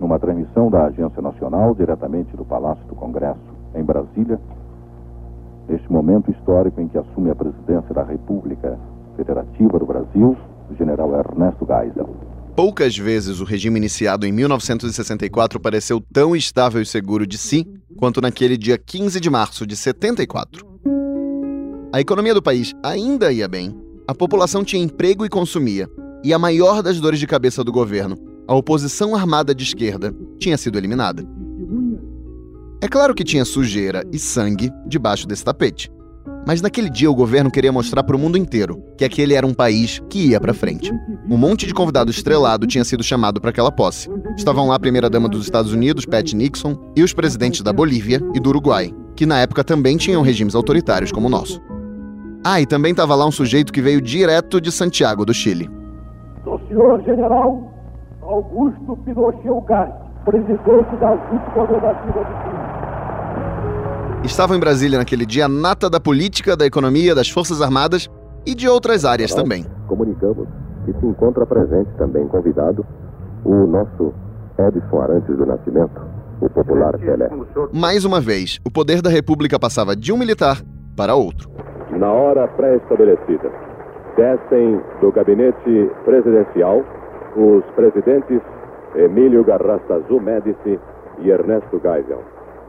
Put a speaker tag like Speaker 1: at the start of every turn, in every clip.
Speaker 1: numa transmissão da Agência Nacional, diretamente do Palácio do Congresso, em Brasília, neste momento histórico em que assume a presidência da República Federativa do Brasil, o general Ernesto Geisel.
Speaker 2: Poucas vezes o regime iniciado em 1964 pareceu tão estável e seguro de si quanto naquele dia 15 de março de 74. A economia do país ainda ia bem, a população tinha emprego e consumia, e a maior das dores de cabeça do governo, a oposição armada de esquerda, tinha sido eliminada. É claro que tinha sujeira e sangue debaixo desse tapete. Mas naquele dia o governo queria mostrar para o mundo inteiro que aquele era um país que ia para frente. Um monte de convidado estrelado tinha sido chamado para aquela posse. Estavam lá a primeira-dama dos Estados Unidos, Pat Nixon, e os presidentes da Bolívia e do Uruguai, que na época também tinham regimes autoritários como o nosso. Ah, e também estava lá um sujeito que veio direto de Santiago, do Chile.
Speaker 3: Do senhor general Augusto Pinochet Ugarte, presidente da vice-governativa do Chile.
Speaker 2: Estavam em Brasília naquele dia a nata da política, da economia, das Forças Armadas e de outras áreas
Speaker 4: Nós
Speaker 2: também.
Speaker 4: Comunicamos que se encontra presente também convidado o nosso Edson Arantes do Nascimento, o popular Pelé.
Speaker 2: Mais uma vez, o poder da República passava de um militar para outro.
Speaker 4: Na hora pré-estabelecida, descem do gabinete presidencial os presidentes Emílio Garrastazu Médici e Ernesto Geisel.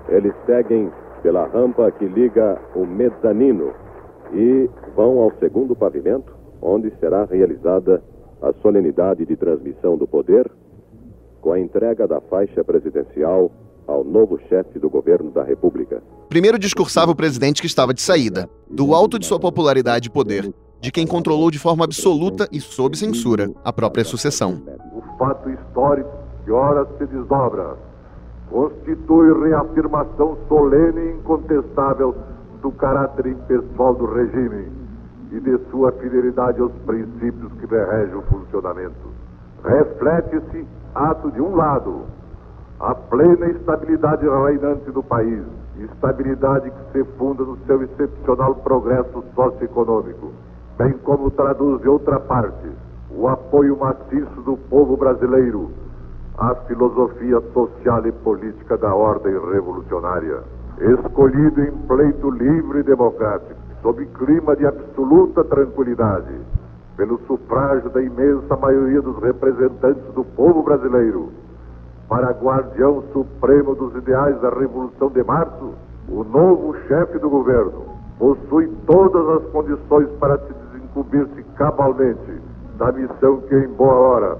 Speaker 4: Eles seguem pela rampa que liga o mezanino e vão ao segundo pavimento, onde será realizada a solenidade de transmissão do poder, com a entrega da faixa presidencial ao novo chefe do governo da República.
Speaker 2: Primeiro discursava o presidente que estava de saída, do alto de sua popularidade e poder, de quem controlou de forma absoluta e sob censura a própria sucessão.
Speaker 5: O fato histórico que ora se desdobra constitui reafirmação solene e incontestável do caráter impessoal do regime e de sua fidelidade aos princípios que regem o funcionamento. Reflete-se, ato de um lado, a plena estabilidade reinante do país, estabilidade que se funda no seu excepcional progresso socioeconômico, bem como traduz de outra parte o apoio maciço do povo brasileiro à filosofia social e política da ordem revolucionária, escolhido em pleito livre e democrático, sob clima de absoluta tranquilidade, pelo sufrágio da imensa maioria dos representantes do povo brasileiro, para guardião supremo dos ideais da Revolução de Março, o novo chefe do governo possui todas as condições para se desincumbir-se cabalmente da missão que, em boa hora,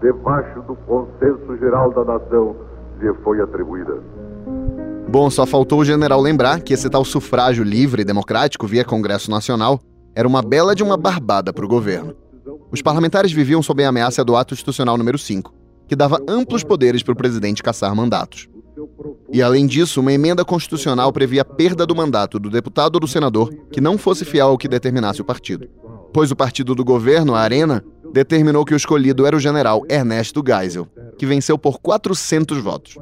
Speaker 5: debaixo do consenso geral da nação, lhe foi atribuída.
Speaker 2: Bom, só faltou o general lembrar que esse tal sufrágio livre e democrático via Congresso Nacional era uma bela de uma barbada para o governo. Os parlamentares viviam sob a ameaça do Ato Institucional número 5, que dava amplos poderes para o presidente caçar mandatos. E, além disso, uma emenda constitucional previa a perda do mandato do deputado ou do senador que não fosse fiel ao que determinasse o partido. Pois o partido do governo, a Arena, determinou que o escolhido era o general Ernesto Geisel, que venceu por 400 votos.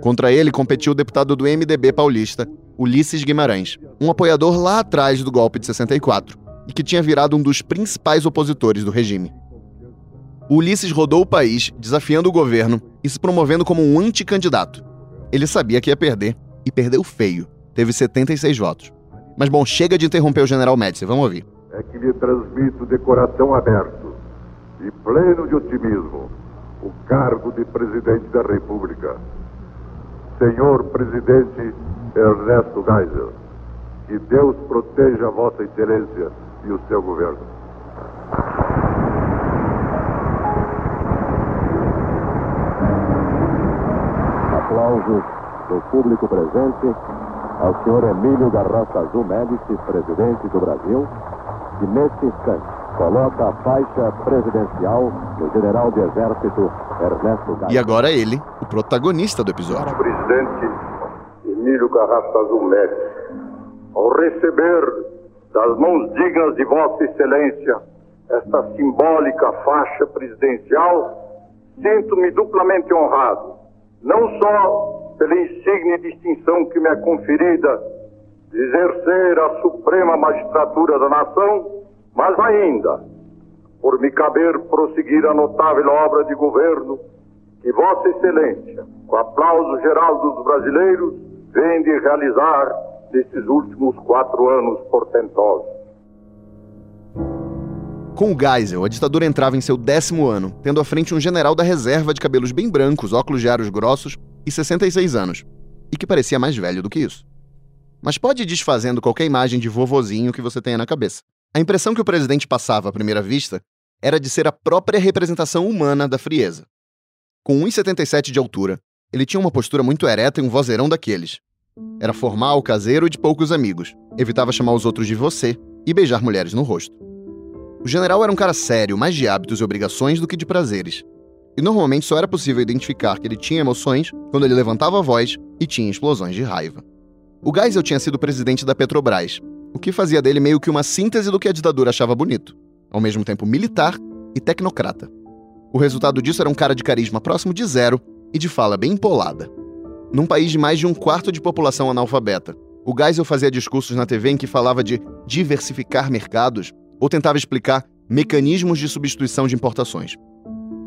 Speaker 2: Contra ele competiu o deputado do MDB paulista, Ulisses Guimarães, um apoiador lá atrás do golpe de 64 e que tinha virado um dos principais opositores do regime. O Ulisses rodou o país, desafiando o governo e se promovendo como um anticandidato. Ele sabia que ia perder, e perdeu feio. Teve 76 votos. Mas bom, chega de interromper o general Médici, vamos ouvir.
Speaker 5: É que lhe transmito de coração aberto e pleno de otimismo o cargo de presidente da República. Senhor presidente Ernesto Geisel, que Deus proteja a Vossa Excelência e o seu governo.
Speaker 4: Aplausos do público presente ao senhor Emílio Garrafa Azul Médici, presidente do Brasil, que neste instante coloca a faixa presidencial do general de exército Ernesto.
Speaker 2: E agora ele, o protagonista do episódio.
Speaker 5: Presidente Emílio Garrafa Azul Médici, ao receber das mãos dignas de Vossa Excelência esta simbólica faixa presidencial, sinto-me duplamente honrado, não só pela insigne distinção que me é conferida de exercer a suprema magistratura da nação, mas ainda por me caber prosseguir a notável obra de governo que Vossa Excelência, com aplauso geral dos brasileiros, vem de realizar nesses últimos quatro anos portentosos.
Speaker 2: Com o Geisel, a ditadura entrava em seu décimo ano, tendo à frente um general da reserva de cabelos bem brancos, óculos de aros grossos e 66 anos, e que parecia mais velho do que isso. Mas pode ir desfazendo qualquer imagem de vovozinho que você tenha na cabeça. A impressão que o presidente passava à primeira vista era de ser a própria representação humana da frieza. Com 1,77 de altura, ele tinha uma postura muito ereta e um vozeirão daqueles. Era formal, caseiro e de poucos amigos. Evitava chamar os outros de você e beijar mulheres no rosto. O general era um cara sério, mais de hábitos e obrigações do que de prazeres. E normalmente só era possível identificar que ele tinha emoções quando ele levantava a voz e tinha explosões de raiva. O Geisel tinha sido presidente da Petrobras, o que fazia dele meio que uma síntese do que a ditadura achava bonito, ao mesmo tempo militar e tecnocrata. O resultado disso era um cara de carisma próximo de zero e de fala bem empolada. Num país de mais de um quarto de população analfabeta, o Geisel fazia discursos na TV em que falava de diversificar mercados ou tentava explicar mecanismos de substituição de importações.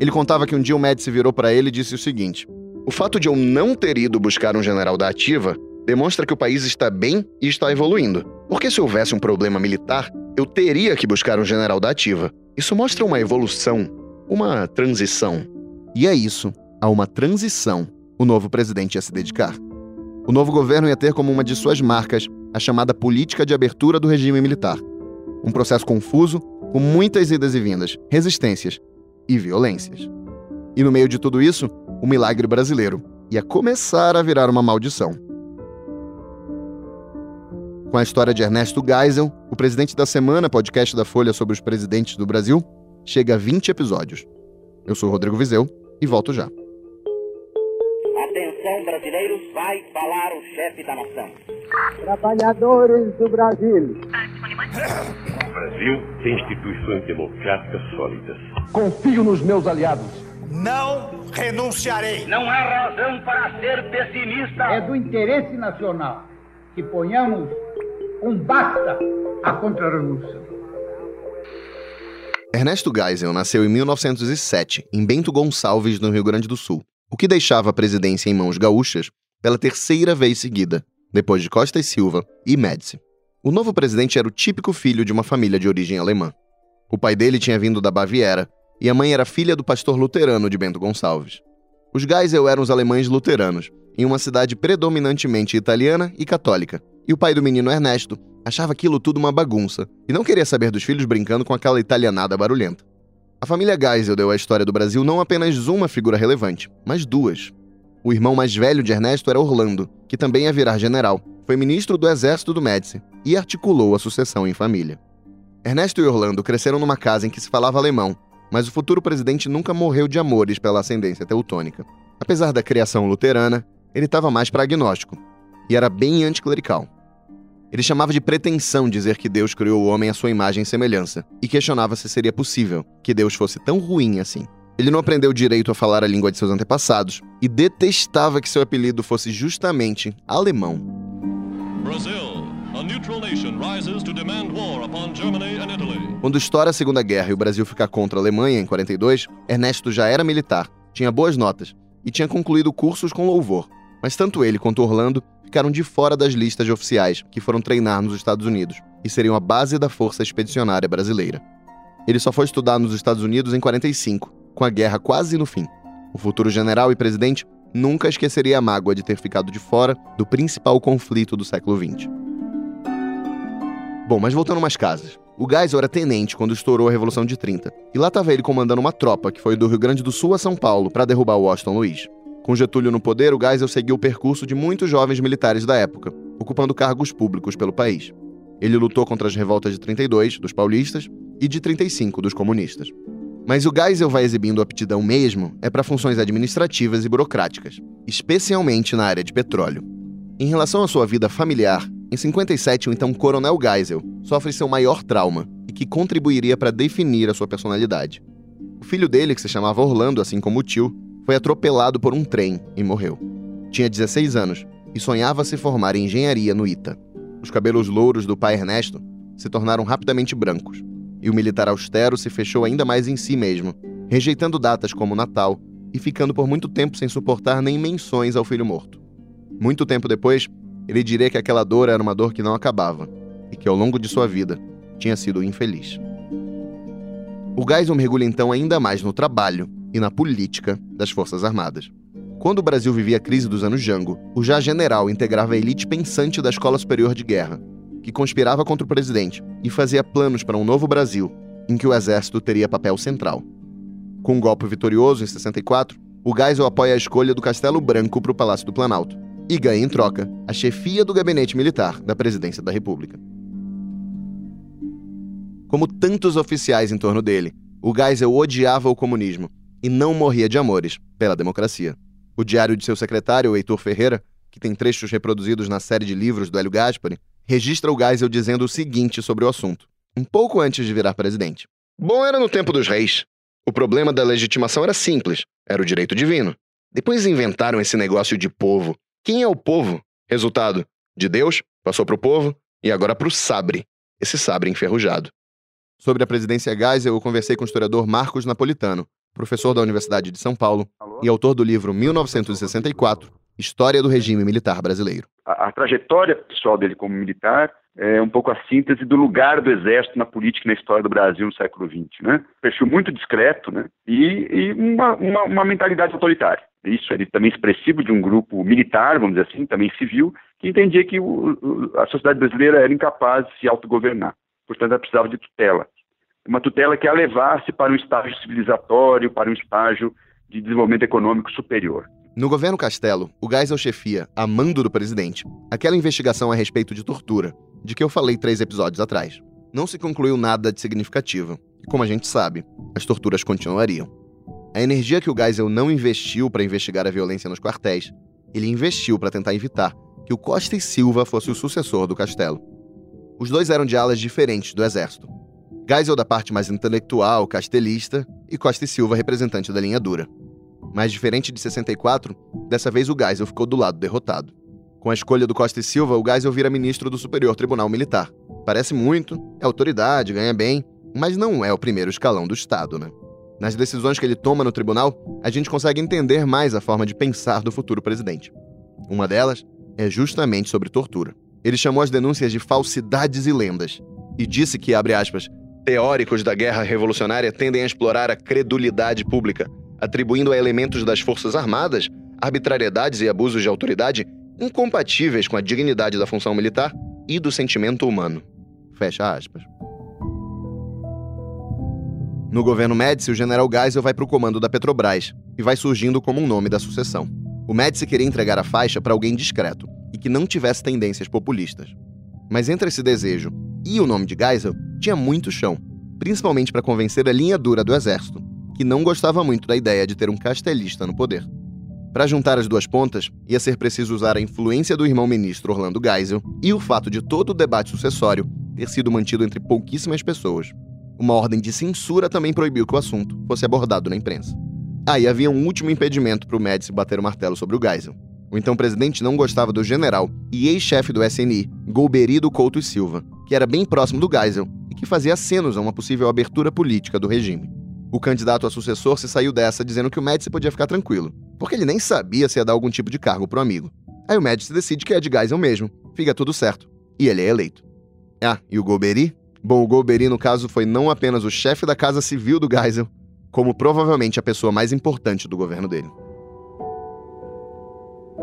Speaker 2: Ele contava que um dia o Médici virou para ele e disse o seguinte: O fato de eu não ter ido buscar um general da ativa demonstra que o país está bem e está evoluindo. Porque se houvesse um problema militar, eu teria que buscar um general da ativa. Isso mostra uma evolução, uma transição. E é isso, a uma transição, o novo presidente ia se dedicar. O novo governo ia ter como uma de suas marcas a chamada política de abertura do regime militar. Um processo confuso, com muitas idas e vindas, resistências e violências. E no meio de tudo isso, o milagre brasileiro ia começar a virar uma maldição. Com a história de Ernesto Geisel, o presidente da semana, podcast da Folha sobre os presidentes do Brasil, chega a 20 episódios. Eu sou Rodrigo Vizeu e volto já.
Speaker 6: Atenção, brasileiros, vai falar o chefe da nação.
Speaker 3: Trabalhadores do Brasil.
Speaker 7: O Brasil tem instituições democráticas sólidas.
Speaker 3: Confio nos meus aliados.
Speaker 8: Não renunciarei.
Speaker 6: Não há razão para ser pessimista.
Speaker 9: É do interesse nacional que ponhamos um basta à contra-revolução.
Speaker 2: Ernesto Geisel nasceu em 1907, em Bento Gonçalves, no Rio Grande do Sul, o que deixava a presidência em mãos gaúchas pela terceira vez seguida, depois de Costa e Silva e Médici. O novo presidente era o típico filho de uma família de origem alemã. O pai dele tinha vindo da Baviera e a mãe era filha do pastor luterano de Bento Gonçalves. Os Geisel eram os alemães luteranos, em uma cidade predominantemente italiana e católica, e o pai do menino Ernesto achava aquilo tudo uma bagunça e não queria saber dos filhos brincando com aquela italianada barulhenta. A família Geisel deu à história do Brasil não apenas uma figura relevante, mas duas. O irmão mais velho de Ernesto era Orlando, que também ia virar general, foi ministro do exército do Médici e articulou a sucessão em família. Ernesto e Orlando cresceram numa casa em que se falava alemão, mas o futuro presidente nunca morreu de amores pela ascendência teutônica. Apesar da criação luterana, ele estava mais para agnóstico e era bem anticlerical. Ele chamava de pretensão dizer que Deus criou o homem à sua imagem e semelhança e questionava se seria possível que Deus fosse tão ruim assim. Ele não aprendeu direito a falar a língua de seus antepassados e detestava que seu apelido fosse justamente alemão.
Speaker 10: Brasil, a neutral nation rises to demand war upon Germany and Italy.
Speaker 2: Quando estoura a Segunda Guerra e o Brasil fica contra a Alemanha em 42, Ernesto já era militar, tinha boas notas e tinha concluído cursos com louvor. Mas tanto ele quanto Orlando ficaram de fora das listas de oficiais que foram treinar nos Estados Unidos e seriam a base da Força Expedicionária Brasileira. Ele só foi estudar nos Estados Unidos em 45, com a guerra quase no fim. O futuro general e presidente nunca esqueceria a mágoa de ter ficado de fora do principal conflito do século XX. Bom, mas voltando umas casas. O Geisel era tenente quando estourou a Revolução de 30, e lá estava ele comandando uma tropa que foi do Rio Grande do Sul a São Paulo para derrubar Washington Luiz. Com Getúlio no poder, o Geisel seguiu o percurso de muitos jovens militares da época, ocupando cargos públicos pelo país. Ele lutou contra as revoltas de 32, dos paulistas, e de 35, dos comunistas. Mas o Geisel vai exibindo aptidão mesmo é para funções administrativas e burocráticas, especialmente na área de petróleo. Em relação à sua vida familiar, em 57, o então Coronel Geisel sofre seu maior trauma e que contribuiria para definir a sua personalidade. O filho dele, que se chamava Orlando, assim como o tio, foi atropelado por um trem e morreu. Tinha 16 anos e sonhava se formar em engenharia no ITA. Os cabelos louros do pai Ernesto se tornaram rapidamente brancos, e o militar austero se fechou ainda mais em si mesmo, rejeitando datas como Natal, e ficando por muito tempo sem suportar nem menções ao filho morto. Muito tempo depois, ele diria que aquela dor era uma dor que não acabava e que ao longo de sua vida tinha sido infeliz. O Geisel mergulha então ainda mais no trabalho e na política das Forças Armadas. Quando o Brasil vivia a crise dos anos Jango, o já general integrava a elite pensante da Escola Superior de Guerra, que conspirava contra o presidente e fazia planos para um novo Brasil, em que o exército teria papel central. Com um golpe vitorioso em 64, o Geisel apoia a escolha do Castelo Branco para o Palácio do Planalto e ganha em troca a chefia do gabinete militar da presidência da República. Como tantos oficiais em torno dele, o Geisel odiava o comunismo e não morria de amores pela democracia. O diário de seu secretário, Heitor Ferreira, que tem trechos reproduzidos na série de livros do Hélio Gaspari, registra o Geisel dizendo o seguinte sobre o assunto, um pouco antes de virar presidente. Bom era no tempo dos reis. O problema da legitimação era simples, era o direito divino. Depois inventaram esse negócio de povo. Quem é o povo? Resultado: de Deus, passou para o povo e agora para o sabre, esse sabre enferrujado. Sobre a presidência Geisel, eu conversei com o historiador Marcos Napolitano, professor da Universidade de São Paulo e autor do livro 1964, História do Regime Militar Brasileiro.
Speaker 11: A, a, trajetória pessoal dele como militar é um pouco a síntese do lugar do Exército na política e na história do Brasil no século XX. Né? Perfil muito discreto né? e, e uma, uma, uma mentalidade autoritária. Isso ele também expressivo de um grupo militar, vamos dizer assim, também civil, que entendia que o, a sociedade brasileira era incapaz de se autogovernar. Portanto, ela precisava de tutela uma tutela que a levasse para um estágio civilizatório, para um estágio de desenvolvimento econômico superior.
Speaker 2: No governo Castelo, o Geisel chefia, a mando do presidente, aquela investigação a respeito de tortura, de que eu falei três episódios atrás. Não se concluiu nada de significativo, e como a gente sabe, as torturas continuariam. A energia que o Geisel não investiu para investigar a violência nos quartéis, ele investiu para tentar evitar que o Costa e Silva fosse o sucessor do Castelo. Os dois eram de alas diferentes do exército, Geisel da parte mais intelectual, castelista, e Costa e Silva representante da linha dura. Mas diferente de 64, dessa vez o Geisel ficou do lado derrotado. Com a escolha do Costa e Silva, o Geisel vira ministro do Superior Tribunal Militar. Parece muito, é autoridade, ganha bem, mas não é o primeiro escalão do Estado, né? Nas decisões que ele toma no tribunal, a gente consegue entender mais a forma de pensar do futuro presidente. Uma delas é justamente sobre tortura. Ele chamou as denúncias de falsidades e lendas e disse que, abre aspas, Teóricos da guerra revolucionária tendem a explorar a credulidade pública, atribuindo a elementos das Forças Armadas arbitrariedades e abusos de autoridade incompatíveis com a dignidade da função militar e do sentimento humano. Fecha aspas. No governo Médici, o general Geisel vai para o comando da Petrobras e vai surgindo como um nome da sucessão. O Médici queria entregar a faixa para alguém discreto e que não tivesse tendências populistas. Mas entre esse desejo e o nome de Geisel, tinha muito chão, principalmente para convencer a linha dura do exército, que não gostava muito da ideia de ter um castelista no poder. Para juntar as duas pontas, ia ser preciso usar a influência do irmão ministro Orlando Geisel e o fato de todo o debate sucessório ter sido mantido entre pouquíssimas pessoas. Uma ordem de censura também proibiu que o assunto fosse abordado na imprensa. Aí ah, havia um último impedimento para o Médici bater o martelo sobre o Geisel. O então presidente não gostava do general e ex-chefe do SNI, Golberido Couto e Silva, que era bem próximo do Geisel que fazia acenos a uma possível abertura política do regime. O candidato a sucessor se saiu dessa dizendo que o Médici podia ficar tranquilo, porque ele nem sabia se ia dar algum tipo de cargo pro amigo. Aí o Médici decide que é de Geisel mesmo, fica tudo certo, e ele é eleito. Ah, e o Golbery? Bom, o Golbery, no caso, foi não apenas o chefe da Casa Civil do Geisel, como provavelmente a pessoa mais importante do governo dele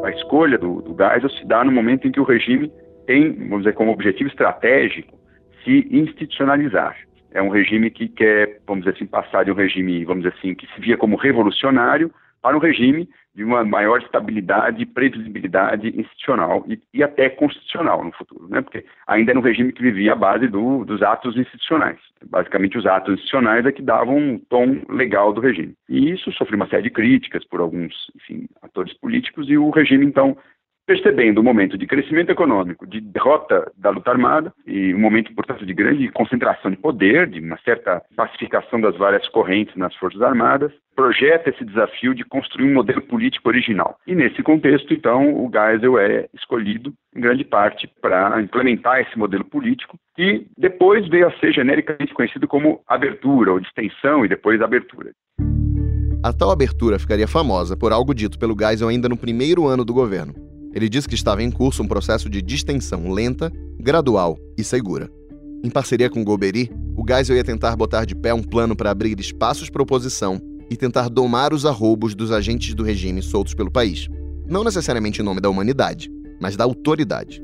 Speaker 11: a escolha do, do Geisel se dá no momento em que o regime tem, vamos dizer, como objetivo estratégico se institucionalizar. É um regime que quer, vamos dizer assim, passar de um regime, vamos dizer assim, que se via como revolucionário para um regime de uma maior estabilidade previsibilidade institucional e, e, até constitucional no futuro, né? porque ainda era um regime que vivia à base do, dos atos institucionais. Basicamente, os atos institucionais é que davam um tom legal do regime. E isso sofreu uma série de críticas por alguns enfim, atores políticos e o regime, então, percebendo o momento de crescimento econômico, de derrota da luta armada e um momento, portanto, de grande concentração de poder, de uma certa pacificação das várias correntes nas Forças Armadas, projeta esse desafio de construir um modelo político original. E nesse contexto, então, o Geisel é escolhido, em grande parte, para implementar esse modelo político, que depois veio a ser genericamente conhecido como abertura, ou distensão e depois abertura.
Speaker 2: A tal abertura ficaria famosa por algo dito pelo Geisel ainda no primeiro ano do governo. Ele disse que estava em curso um processo de distensão lenta, gradual e segura. Em parceria com Golbery, o Geisel ia tentar botar de pé um plano para abrir espaços para oposição e tentar domar os arroubos dos agentes do regime soltos pelo país. Não necessariamente em nome da humanidade, mas da autoridade.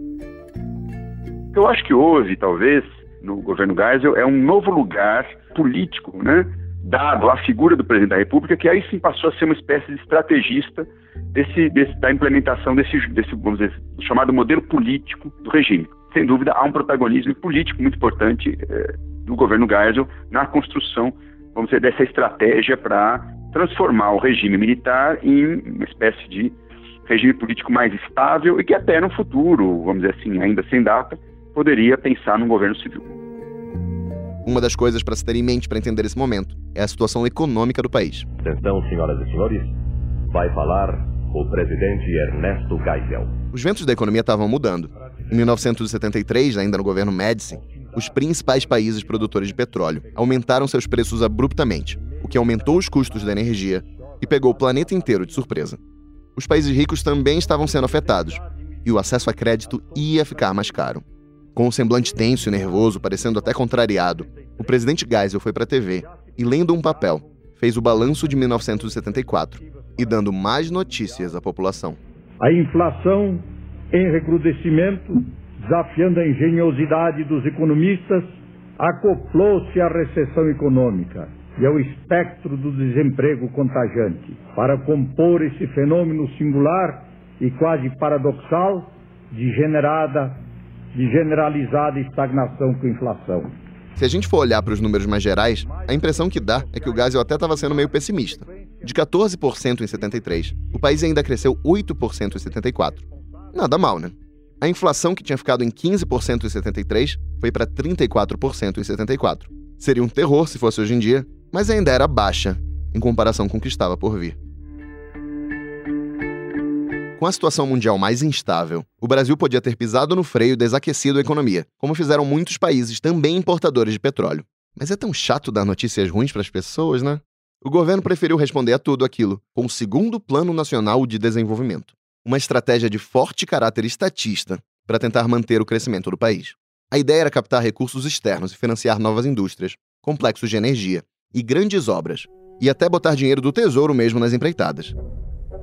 Speaker 11: Eu acho que houve, talvez, no governo Geisel, é um novo lugar político, né? Dado a figura do presidente da República, que aí sim passou a ser uma espécie de estrategista desse, desse, da implementação desse, desse, vamos dizer, chamado modelo político do regime. Sem dúvida, há um protagonismo político muito importante eh, do governo Geisel na construção, vamos dizer, dessa estratégia para transformar o regime militar em uma espécie de regime político mais estável e que até no futuro, vamos dizer assim, ainda sem data, poderia pensar num governo civil.
Speaker 2: Uma das coisas para se ter em mente para entender esse momento é a situação econômica do país.
Speaker 12: Atenção, senhoras e senhores, vai falar o presidente Ernesto Geisel.
Speaker 2: Os ventos da economia estavam mudando. Em 1973, ainda no governo Médici, os principais países produtores de petróleo aumentaram seus preços abruptamente, o que aumentou os custos da energia e pegou o planeta inteiro de surpresa. Os países ricos também estavam sendo afetados e o acesso a crédito ia ficar mais caro. Com um semblante tenso e nervoso, parecendo até contrariado, o presidente Geisel foi para a TV e, lendo um papel, fez o balanço de 1974 e dando mais notícias à população.
Speaker 13: A inflação em recrudescimento, desafiando a engenhosidade dos economistas, acoplou-se à recessão econômica e ao espectro do desemprego contagiante. Para compor esse fenômeno singular e quase paradoxal de generada de generalizada estagnação com inflação.
Speaker 2: Se a gente for olhar para os números mais gerais, a impressão que dá é que o Geisel até estava sendo meio pessimista. De 14% em 73, o país ainda cresceu 8% em 74. Nada mal, né? A inflação que tinha ficado em 15% em 73 foi para 34% em 74. Seria um terror se fosse hoje em dia, mas ainda era baixa em comparação com o que estava por vir. Com a situação mundial mais instável, o Brasil podia ter pisado no freio e desaquecido a economia, como fizeram muitos países também importadores de petróleo. Mas é tão chato dar notícias ruins para as pessoas, né? O governo preferiu responder a tudo aquilo com o segundo Plano Nacional de Desenvolvimento, uma estratégia de forte caráter estatista para tentar manter o crescimento do país. A ideia era captar recursos externos e financiar novas indústrias, complexos de energia e grandes obras, e até botar dinheiro do tesouro mesmo nas empreitadas.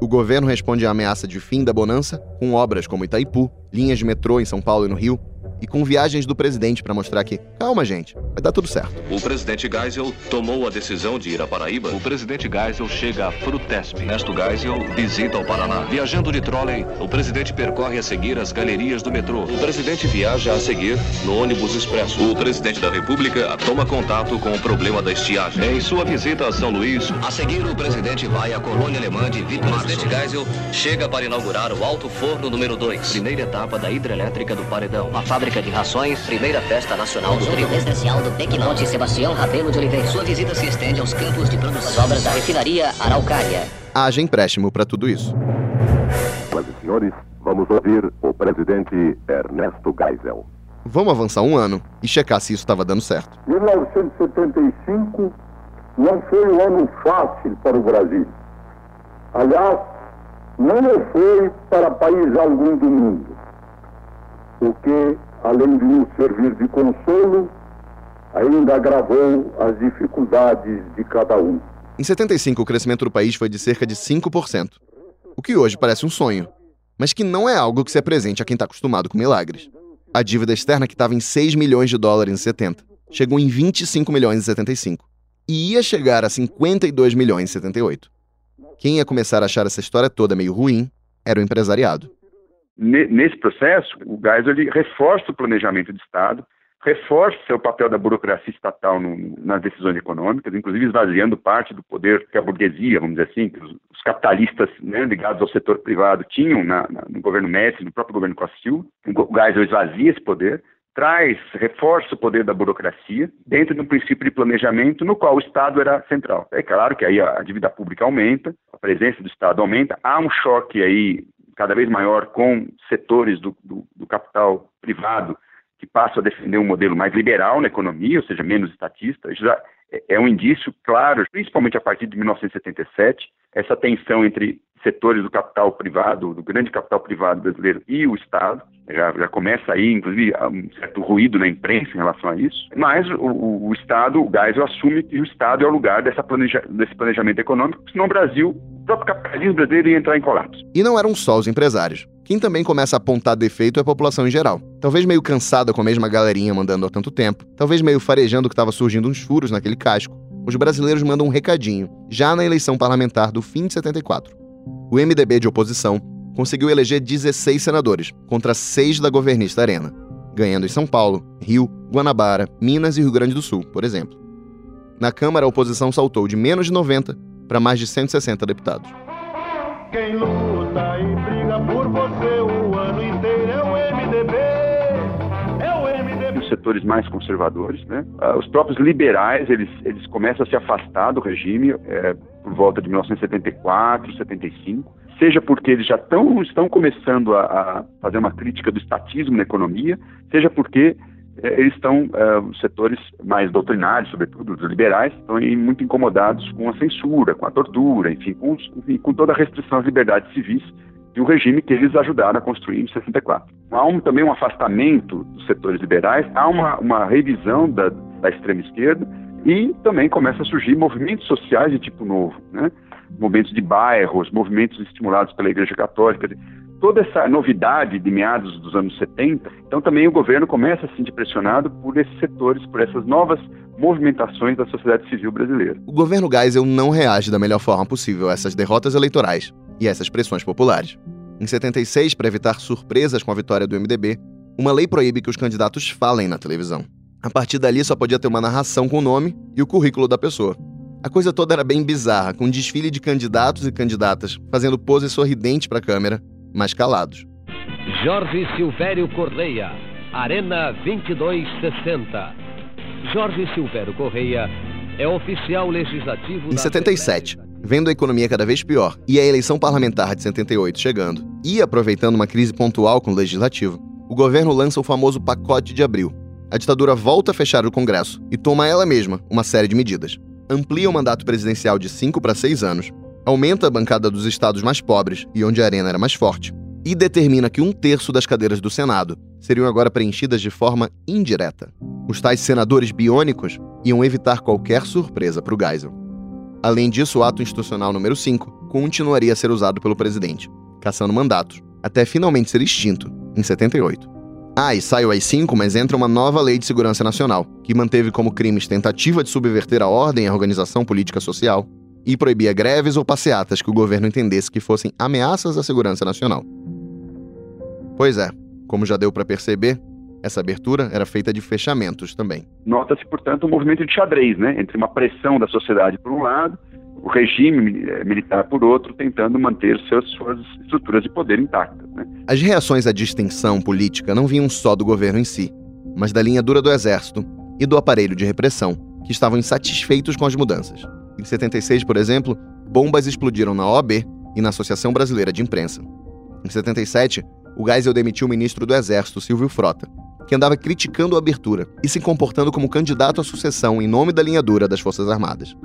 Speaker 2: O governo responde à ameaça de fim da bonança com obras como Itaipu, linhas de metrô em São Paulo e no Rio, e com viagens do presidente para mostrar que, calma, gente, vai dar tudo certo.
Speaker 10: O presidente Geisel tomou a decisão de ir a Paraíba. O presidente Geisel chega a Frutesp. Ernesto Geisel visita o Paraná. Viajando de trolley, o presidente percorre a seguir as galerias do metrô. O presidente viaja a seguir no ônibus expresso. O presidente da República toma contato com o problema da estiagem. Em sua visita a São Luís, a seguir o presidente vai à colônia alemã de Vitor. O presidente Geisel chega para inaugurar o Alto Forno número 2. Primeira etapa da hidrelétrica do Paredão. A fábrica Fábrica de Rações, primeira festa nacional do trigo.
Speaker 14: Residencial do Pequim.
Speaker 10: Monte Sebastião Rabelo de Oliveira. Sua visita se estende aos campos de produção. As obras da refinaria Araucária.
Speaker 2: Haja empréstimo para tudo isso.
Speaker 4: Senhoras e senhores, vamos ouvir o presidente Ernesto Geisel.
Speaker 2: Vamos avançar um ano e checar se isso estava dando certo.
Speaker 5: 1975 não foi um ano fácil para o Brasil. Aliás, não foi para país algum do mundo. O que além de nos servir de consolo, ainda agravou as dificuldades de cada um.
Speaker 2: Em 75, o crescimento do país foi de cerca de 5%, o que hoje parece um sonho, mas que não é algo que se apresente a quem está acostumado com milagres. A dívida externa, que estava em 6 milhões de dólares em 70, chegou em 25 milhões em 75 e ia chegar a 52 milhões em 78. Quem ia começar a achar essa história toda meio ruim era o empresariado
Speaker 11: nesse processo, o Geisel ele reforça o planejamento de Estado, reforça o papel da burocracia estatal no, nas decisões econômicas, inclusive esvaziando parte do poder que a burguesia, vamos dizer assim, que os, os capitalistas né, ligados ao setor privado tinham na, na, no governo Messi, no próprio governo Costa. O Geisel esvazia esse poder, traz, reforça o poder da burocracia dentro de um princípio de planejamento no qual o Estado era central. É claro que aí a dívida pública aumenta, a presença do Estado aumenta, há um choque aí cada vez maior com setores do, do, do capital privado que passam a defender um modelo mais liberal na economia, ou seja, menos estatista. Já, é, é um indício claro, principalmente a partir de 1977, essa tensão entre setores do capital privado, do grande capital privado brasileiro e o Estado. Já, já começa aí, inclusive, um certo ruído na imprensa em relação a isso. Mas o, o Estado, o Geisel, assume que o Estado é o lugar planeja, desse planejamento econômico, senão o Brasil, o próprio capitalismo brasileiro ia entrar em colapso.
Speaker 2: E não eram só os empresários. Quem também começa a apontar defeito é a população em geral. Talvez meio cansada com a mesma galerinha mandando há tanto tempo, talvez meio farejando que estava surgindo uns furos naquele casco. Os brasileiros mandam um recadinho, já na eleição parlamentar do fim de 74 o MDB de oposição conseguiu eleger 16 senadores, contra seis da governista Arena, ganhando em São Paulo, Rio, Guanabara, Minas e Rio Grande do Sul, por exemplo. Na Câmara, a oposição saltou de menos de 90 para mais de 160 deputados. Quem luta e briga por você o ano inteiro
Speaker 11: Os setores mais conservadores, né? Ah, os próprios liberais, eles, eles começam a se afastar do regime. É, por volta de 1974, 75, seja porque eles já tão, estão começando a, a fazer uma crítica do estatismo na economia, seja porque eh, eles estão, eh, os setores mais doutrinários, sobretudo os liberais, estão muito incomodados com a censura, com a tortura, enfim, com, enfim, com toda a restrição às liberdades civis de um regime que eles ajudaram a construir em 64. Há um, também um afastamento dos setores liberais, há uma, uma revisão da, da extrema esquerda, e também começa a surgir movimentos sociais de tipo novo, né? movimentos de bairros, movimentos estimulados pela Igreja Católica. Toda essa novidade de meados dos anos 70, então também o governo começa a se sentir pressionado por esses setores, por essas novas movimentações da sociedade civil brasileira.
Speaker 2: O governo Geisel não reage da melhor forma possível a essas derrotas eleitorais e a essas pressões populares. Em 76, para evitar surpresas com a vitória do MDB, uma lei proíbe que os candidatos falem na televisão. A partir dali só podia ter uma narração com o nome e o currículo da pessoa. A coisa toda era bem bizarra, com um desfile de candidatos e candidatas fazendo pose sorridente para a câmera, mas calados.
Speaker 14: Jorge Silvério Correia, Arena 2260. Jorge Silvério Correia é oficial legislativo.
Speaker 2: Em 77, vendo a economia cada vez pior e a eleição parlamentar de 78 chegando, e aproveitando uma crise pontual com o legislativo, o governo lança o famoso pacote de abril, a ditadura volta a fechar o Congresso e toma ela mesma uma série de medidas. Amplia o mandato presidencial de 5 para 6 anos, aumenta a bancada dos estados mais pobres e onde a arena era mais forte, e determina que um terço das cadeiras do Senado seriam agora preenchidas de forma indireta. Os tais senadores biônicos iam evitar qualquer surpresa para o Geisel. Além disso, o ato institucional número 5 continuaria a ser usado pelo presidente, caçando mandatos, até finalmente ser extinto, em 78. Ah, e sai o AI-5, mas entra uma nova lei de segurança nacional, que manteve como crimes tentativa de subverter a ordem e a organização política social e proibia greves ou passeatas que o governo entendesse que fossem ameaças à segurança nacional. Pois é, como já deu para perceber, essa abertura era feita de fechamentos também.
Speaker 11: Nota-se, portanto, um movimento de xadrez, né? Entre uma pressão da sociedade por um lado o regime eh, militar, por outro, tentando manter seus, suas estruturas de poder intactas. Né?
Speaker 2: As reações à distinção política não vinham só do governo em si, mas da linha dura do exército e do aparelho de repressão, que estavam insatisfeitos com as mudanças. Em 76, por exemplo, bombas explodiram na OAB e na Associação Brasileira de Imprensa. Em 77, o Geisel demitiu o ministro do Exército, Silvio Frota, que andava criticando a abertura e se comportando como candidato à sucessão em nome da linha dura das Forças Armadas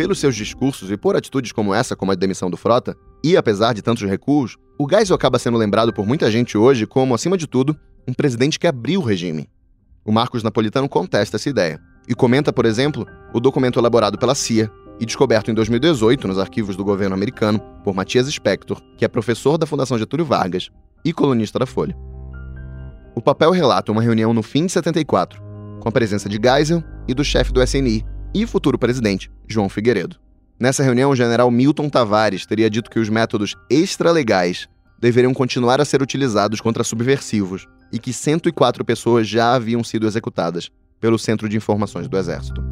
Speaker 2: pelos seus discursos e por atitudes como essa, como a demissão do Frota, e apesar de tantos recuos, o Geisel acaba sendo lembrado por muita gente hoje como, acima de tudo, um presidente que abriu o regime. O Marcos Napolitano contesta essa ideia e comenta, por exemplo, o documento elaborado pela CIA e descoberto em 2018 nos arquivos do governo americano por Matias Spector, que é professor da Fundação Getúlio Vargas e colunista da Folha. O papel relata uma reunião no fim de 74, com a presença de Geisel e do chefe do SNI, e futuro presidente, João Figueiredo. Nessa reunião, o general Milton Tavares teria dito que os métodos extralegais deveriam continuar a ser utilizados contra subversivos e que 104 pessoas já haviam sido executadas pelo Centro de Informações do Exército.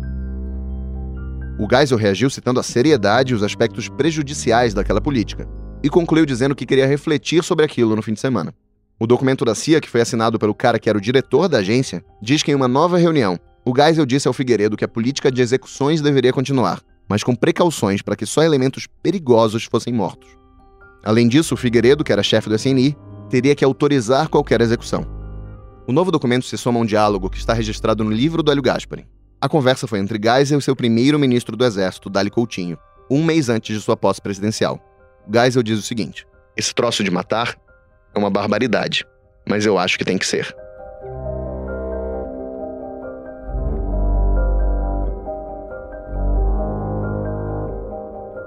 Speaker 2: O Geisel reagiu citando a seriedade e os aspectos prejudiciais daquela política e concluiu dizendo que queria refletir sobre aquilo no fim de semana. O documento da CIA, que foi assinado pelo cara que era o diretor da agência, diz que em uma nova reunião, o Geisel disse ao Figueiredo que a política de execuções deveria continuar, mas com precauções para que só elementos perigosos fossem mortos. Além disso, o Figueiredo, que era chefe do SNI, teria que autorizar qualquer execução. O novo documento se soma a um diálogo que está registrado no livro do Hélio Gaspari. A conversa foi entre Geisel e seu primeiro-ministro do Exército, Dali Coutinho, um mês antes de sua posse presidencial. Geisel diz o seguinte: Esse troço de matar é uma barbaridade, mas eu acho que tem que ser.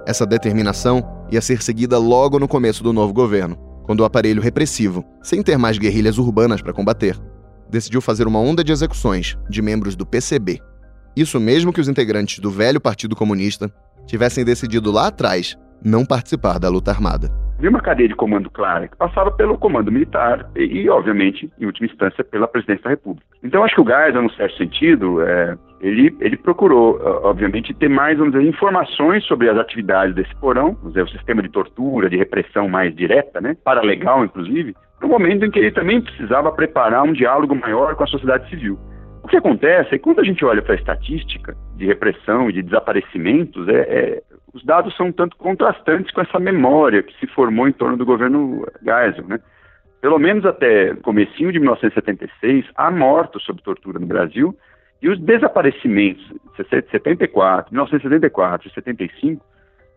Speaker 2: Essa determinação ia ser seguida logo no começo do novo governo, quando o aparelho repressivo, sem ter mais guerrilhas urbanas para combater, decidiu fazer uma onda de execuções de membros do PCB. Isso mesmo que os integrantes do velho Partido Comunista tivessem decidido lá atrás não participar da luta armada.
Speaker 11: Havia uma cadeia de comando clara que passava pelo comando militar e, e, obviamente, em última instância, pela presidência da República. Então, acho que o Geisel, num certo sentido, é, ele, ele procurou, obviamente, ter mais vamos dizer, informações sobre as atividades desse porão, dizer, o sistema de tortura, de repressão mais direta, né, paralegal, inclusive, no momento em que ele também precisava preparar um diálogo maior com a sociedade civil. O que acontece é que quando a gente olha para a estatística de repressão e de desaparecimentos, é, é, os dados são um tanto contrastantes com essa memória que se formou em torno do governo Geisel, né? Pelo menos até comecinho de 1976, há mortos sob tortura no Brasil e os desaparecimentos de 74, 1974 e 75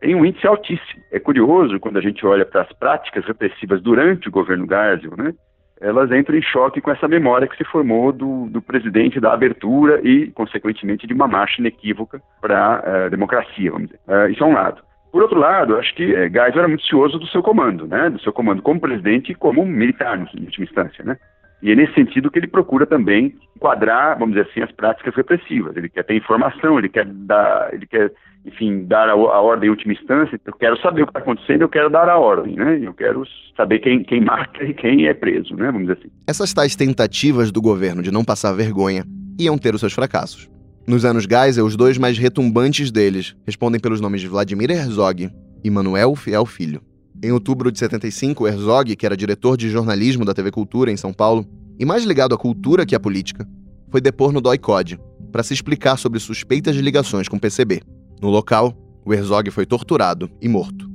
Speaker 11: têm um índice altíssimo. É curioso quando a gente olha para as práticas repressivas durante o governo Geisel, né? Elas entram em choque com essa memória que se formou do, do presidente da abertura e, consequentemente, de uma marcha inequívoca para a uh, democracia, vamos dizer. Uh, isso é um lado. Por outro lado, acho que eh, Geisel era muito cioso do seu comando, né? do seu comando como presidente e como militar, em última instância. Né? E é nesse sentido que ele procura também enquadrar, vamos dizer assim, as práticas repressivas. Ele quer ter informação, ele quer dar, ele quer enfim, dar a, a ordem em última instância, eu quero saber o que está acontecendo, eu quero dar a ordem, né? Eu quero saber quem, quem marca e quem é preso, né? Vamos dizer assim.
Speaker 2: Essas tais tentativas do governo de não passar vergonha iam ter os seus fracassos. Nos anos Geisel, os dois mais retumbantes deles respondem pelos nomes de Vladimir Herzog e Manuel Fiel Filho. Em outubro de 75, Herzog, que era diretor de jornalismo da TV Cultura em São Paulo, e mais ligado à cultura que à política, foi depor no DOI-CODE para se explicar sobre suspeitas de ligações com o PCB. No local, o Herzog foi torturado e morto.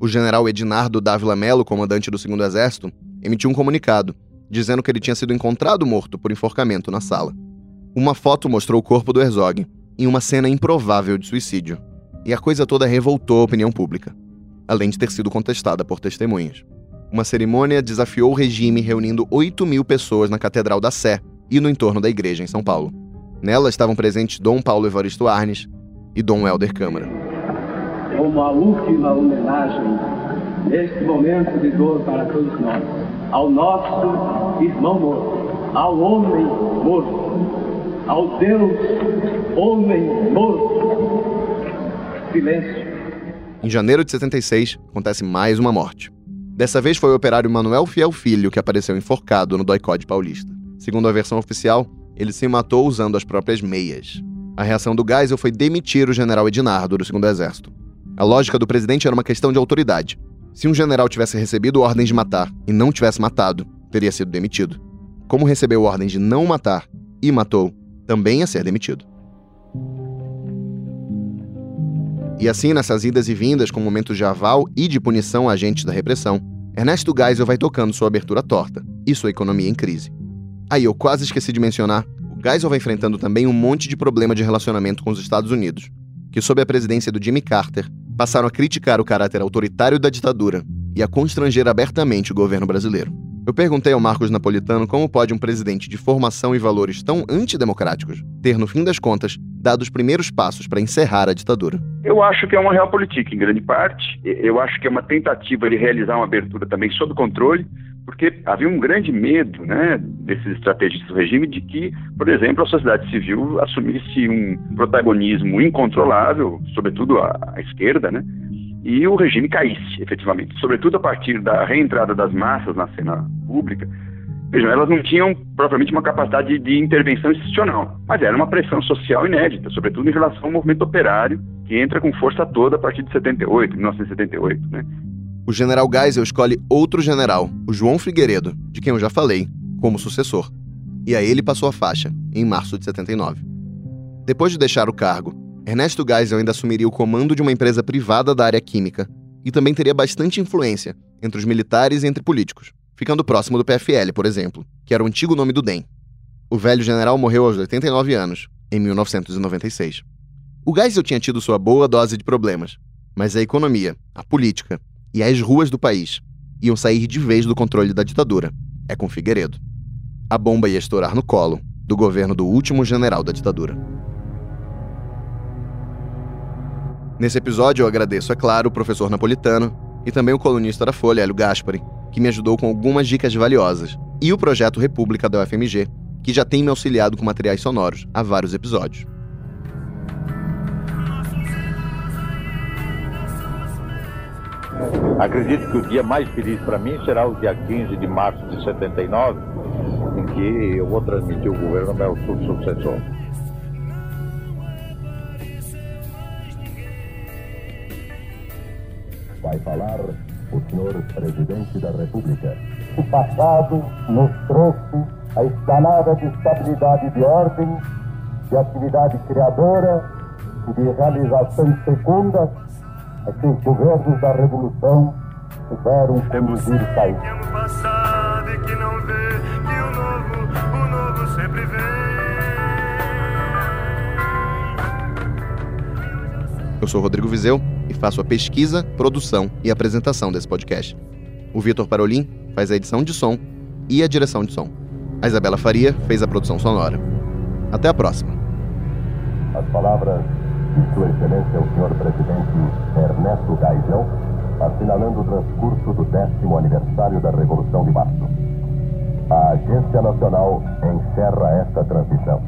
Speaker 2: O general Ednardo Dávila Melo, comandante do 2 Exército, emitiu um comunicado dizendo que ele tinha sido encontrado morto por enforcamento na sala. Uma foto mostrou o corpo do Herzog em uma cena improvável de suicídio. E a coisa toda revoltou a opinião pública, além de ter sido contestada por testemunhas. Uma cerimônia desafiou o regime reunindo 8 mil pessoas na Catedral da Sé e no entorno da igreja em São Paulo. Nela estavam presentes Dom Paulo Evaristo Arnes, e Dom Helder Câmara.
Speaker 15: Como a última homenagem neste momento de dor para todos nós, ao nosso irmão morto, ao homem morto, ao Deus homem morto. Silêncio.
Speaker 2: Em janeiro de 76, acontece mais uma morte. Dessa vez foi o operário Manuel Fiel Filho que apareceu enforcado no doicode paulista. Segundo a versão oficial, ele se matou usando as próprias meias. A reação do Geisel foi demitir o general Ednardo do segundo exército. A lógica do presidente era uma questão de autoridade. Se um general tivesse recebido ordens de matar e não tivesse matado, teria sido demitido. Como recebeu ordens de não matar e matou, também ia ser demitido. E assim, nessas idas e vindas com momentos de aval e de punição a agentes da repressão, Ernesto Geisel vai tocando sua abertura torta e sua economia em crise. Aí eu quase esqueci de mencionar Geisel vai enfrentando também um monte de problema de relacionamento com os Estados Unidos, que, sob a presidência do Jimmy Carter, passaram a criticar o caráter autoritário da ditadura e a constranger abertamente o governo brasileiro. Eu perguntei ao Marcos Napolitano como pode um presidente de formação e valores tão antidemocráticos ter, no fim das contas, dado os primeiros passos para encerrar a ditadura.
Speaker 11: Eu acho que é uma real política, em grande parte. Eu acho que é uma tentativa de realizar uma abertura também sob controle, porque havia um grande medo né, desses estrategistas do regime de que, por exemplo, a sociedade civil assumisse um protagonismo incontrolável, sobretudo a, a esquerda, né, e o regime caísse, efetivamente, sobretudo a partir da reentrada das massas na cena pública. Vejam, elas não tinham propriamente uma capacidade de intervenção institucional, mas era uma pressão social inédita, sobretudo em relação ao movimento operário, que entra com força toda a partir de 78, 1978, né?
Speaker 2: o general Geisel escolhe outro general, o João Figueiredo, de quem eu já falei, como sucessor. E a ele passou a faixa, em março de 79. Depois de deixar o cargo, Ernesto Geisel ainda assumiria o comando de uma empresa privada da área química e também teria bastante influência entre os militares e entre políticos, ficando próximo do PFL, por exemplo, que era o antigo nome do DEM. O velho general morreu aos 89 anos, em 1996. O Geisel tinha tido sua boa dose de problemas, mas a economia, a política e as ruas do país iam sair de vez do controle da ditadura. É com Figueiredo. A bomba ia estourar no colo do governo do último general da ditadura. Nesse episódio, eu agradeço, é claro, o professor napolitano e também o colunista da Folha, Hélio Gaspari, que me ajudou com algumas dicas valiosas, e o projeto República da UFMG, que já tem me auxiliado com materiais sonoros há vários episódios.
Speaker 16: Acredito que o dia mais feliz para mim será o dia 15 de março de 79, em que eu vou transmitir o governo ao meu sucessor.
Speaker 4: Vai falar o senhor presidente da República.
Speaker 3: O passado nos trouxe a escalada de estabilidade de ordem, de atividade criadora e de realizações fecundas a que os governos da Revolução souberam conduzir o país.
Speaker 2: Eu sou Rodrigo Vizeu e faço a pesquisa, produção e apresentação desse podcast. O Vitor Parolin faz a edição de som e a direção de som. A Isabela Faria fez a produção sonora. Até a próxima.
Speaker 4: As palavras de Sua Excelência o Senhor Presidente Ernesto Geisel, assinalando o transcurso do décimo aniversário da Revolução de Março. A Agência Nacional encerra esta transmissão.